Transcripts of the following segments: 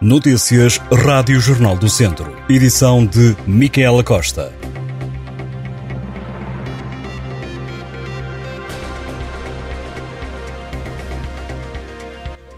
Notícias Rádio Jornal do Centro. Edição de Micaela Costa.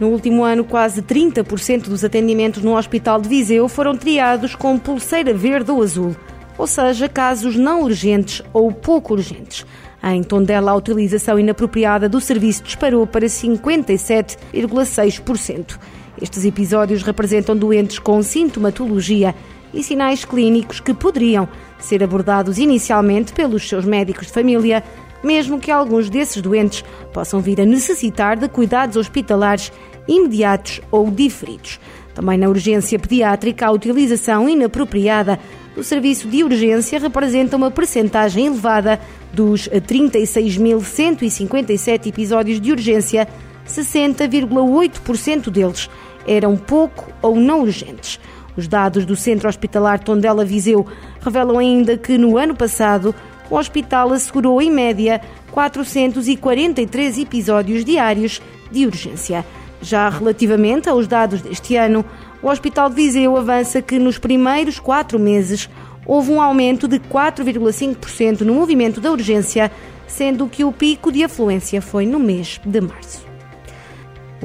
No último ano, quase 30% dos atendimentos no Hospital de Viseu foram triados com pulseira verde ou azul, ou seja, casos não urgentes ou pouco urgentes. Em Tondela, a utilização inapropriada do serviço disparou para 57,6%. Estes episódios representam doentes com sintomatologia e sinais clínicos que poderiam ser abordados inicialmente pelos seus médicos de família, mesmo que alguns desses doentes possam vir a necessitar de cuidados hospitalares imediatos ou diferidos. Também na urgência pediátrica, a utilização inapropriada do serviço de urgência representa uma percentagem elevada dos 36.157 episódios de urgência, 60,8% deles eram pouco ou não urgentes. Os dados do Centro Hospitalar Tondela Viseu revelam ainda que no ano passado o hospital assegurou em média 443 episódios diários de urgência. Já relativamente aos dados deste ano, o Hospital de Viseu avança que nos primeiros quatro meses houve um aumento de 4,5% no movimento da urgência, sendo que o pico de afluência foi no mês de março.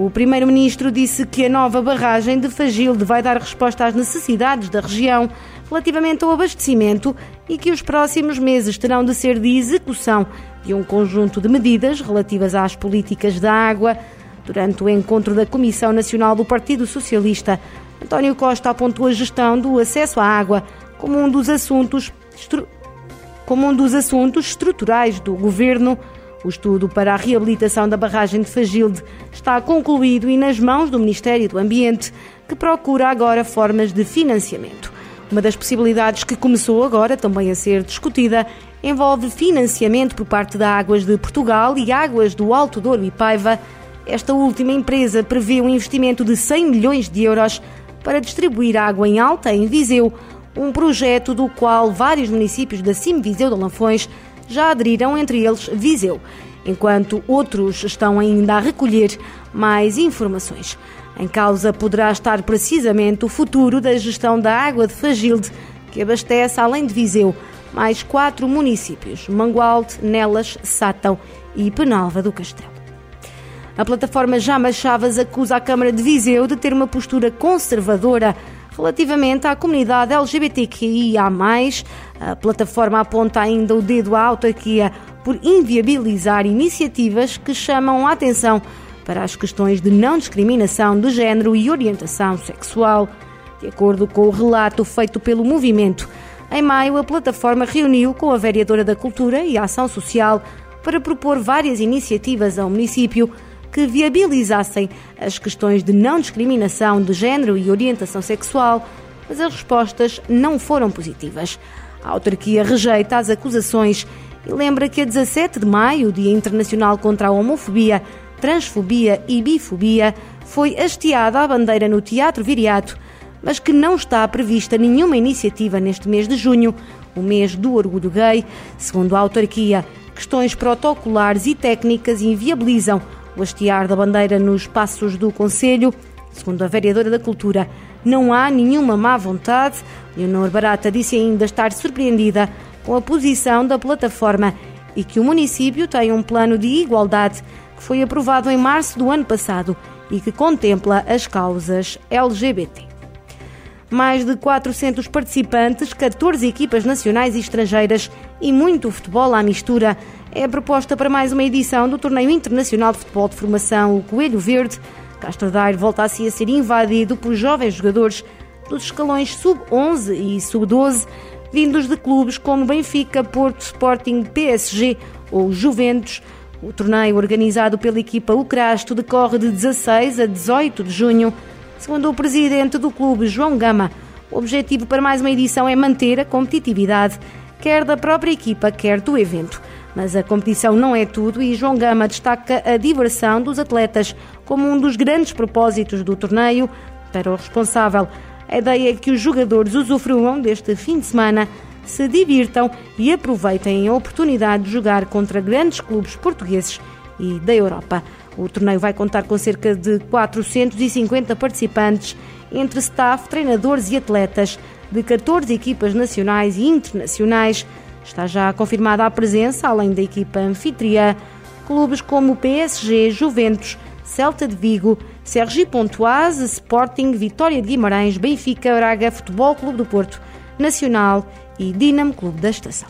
O primeiro-ministro disse que a nova barragem de Fagilde vai dar resposta às necessidades da região relativamente ao abastecimento e que os próximos meses terão de ser de execução de um conjunto de medidas relativas às políticas da água. Durante o encontro da Comissão Nacional do Partido Socialista, António Costa apontou a gestão do acesso à água como um dos assuntos, como um dos assuntos estruturais do governo. O estudo para a reabilitação da barragem de Fagilde está concluído e nas mãos do Ministério do Ambiente, que procura agora formas de financiamento. Uma das possibilidades que começou agora também a ser discutida envolve financiamento por parte da Águas de Portugal e Águas do Alto Douro e Paiva. Esta última empresa prevê um investimento de 100 milhões de euros para distribuir água em alta em Viseu, um projeto do qual vários municípios da Cime Viseu de Lanfões já aderiram, entre eles Viseu, enquanto outros estão ainda a recolher mais informações. Em causa poderá estar precisamente o futuro da gestão da água de Fagilde, que abastece, além de Viseu, mais quatro municípios: Mangualde, Nelas, Sátão e Penalva do Castelo. A plataforma Jama Chaves acusa a Câmara de Viseu de ter uma postura conservadora relativamente à comunidade LGBTQIA. A plataforma aponta ainda o dedo à autarquia por inviabilizar iniciativas que chamam a atenção para as questões de não discriminação de género e orientação sexual. De acordo com o relato feito pelo movimento, em maio a plataforma reuniu com a vereadora da Cultura e Ação Social para propor várias iniciativas ao município que viabilizassem as questões de não discriminação de género e orientação sexual, mas as respostas não foram positivas. A autarquia rejeita as acusações e lembra que a 17 de maio, Dia Internacional contra a Homofobia, Transfobia e Bifobia, foi hasteada a bandeira no Teatro Viriato, mas que não está prevista nenhuma iniciativa neste mês de junho, o mês do orgulho gay. Segundo a autarquia, questões protocolares e técnicas inviabilizam o hastear da bandeira nos passos do Conselho. Segundo a vereadora da Cultura, não há nenhuma má vontade. Leonor Barata disse ainda estar surpreendida com a posição da plataforma e que o município tem um plano de igualdade que foi aprovado em março do ano passado e que contempla as causas LGBT. Mais de 400 participantes, 14 equipas nacionais e estrangeiras e muito futebol à mistura é a proposta para mais uma edição do Torneio Internacional de Futebol de Formação, o Coelho Verde. Castro Daire volta assim a ser invadido por jovens jogadores dos escalões sub-11 e sub-12, vindos de clubes como Benfica, Porto, Sporting, PSG ou Juventus. O torneio, organizado pela equipa Ucrasto, decorre de 16 a 18 de junho. Segundo o presidente do clube, João Gama, o objetivo para mais uma edição é manter a competitividade, quer da própria equipa, quer do evento. Mas a competição não é tudo e João Gama destaca a diversão dos atletas como um dos grandes propósitos do torneio. Para o responsável, a ideia é que os jogadores usufruam deste fim de semana, se divirtam e aproveitem a oportunidade de jogar contra grandes clubes portugueses e da Europa. O torneio vai contar com cerca de 450 participantes entre staff, treinadores e atletas de 14 equipas nacionais e internacionais. Está já confirmada a presença, além da equipa anfitriã, clubes como PSG, Juventus, Celta de Vigo, Sergi Pontoise, Sporting, Vitória de Guimarães, Benfica, Braga, Futebol Clube do Porto, Nacional e Dinamo Clube da Estação.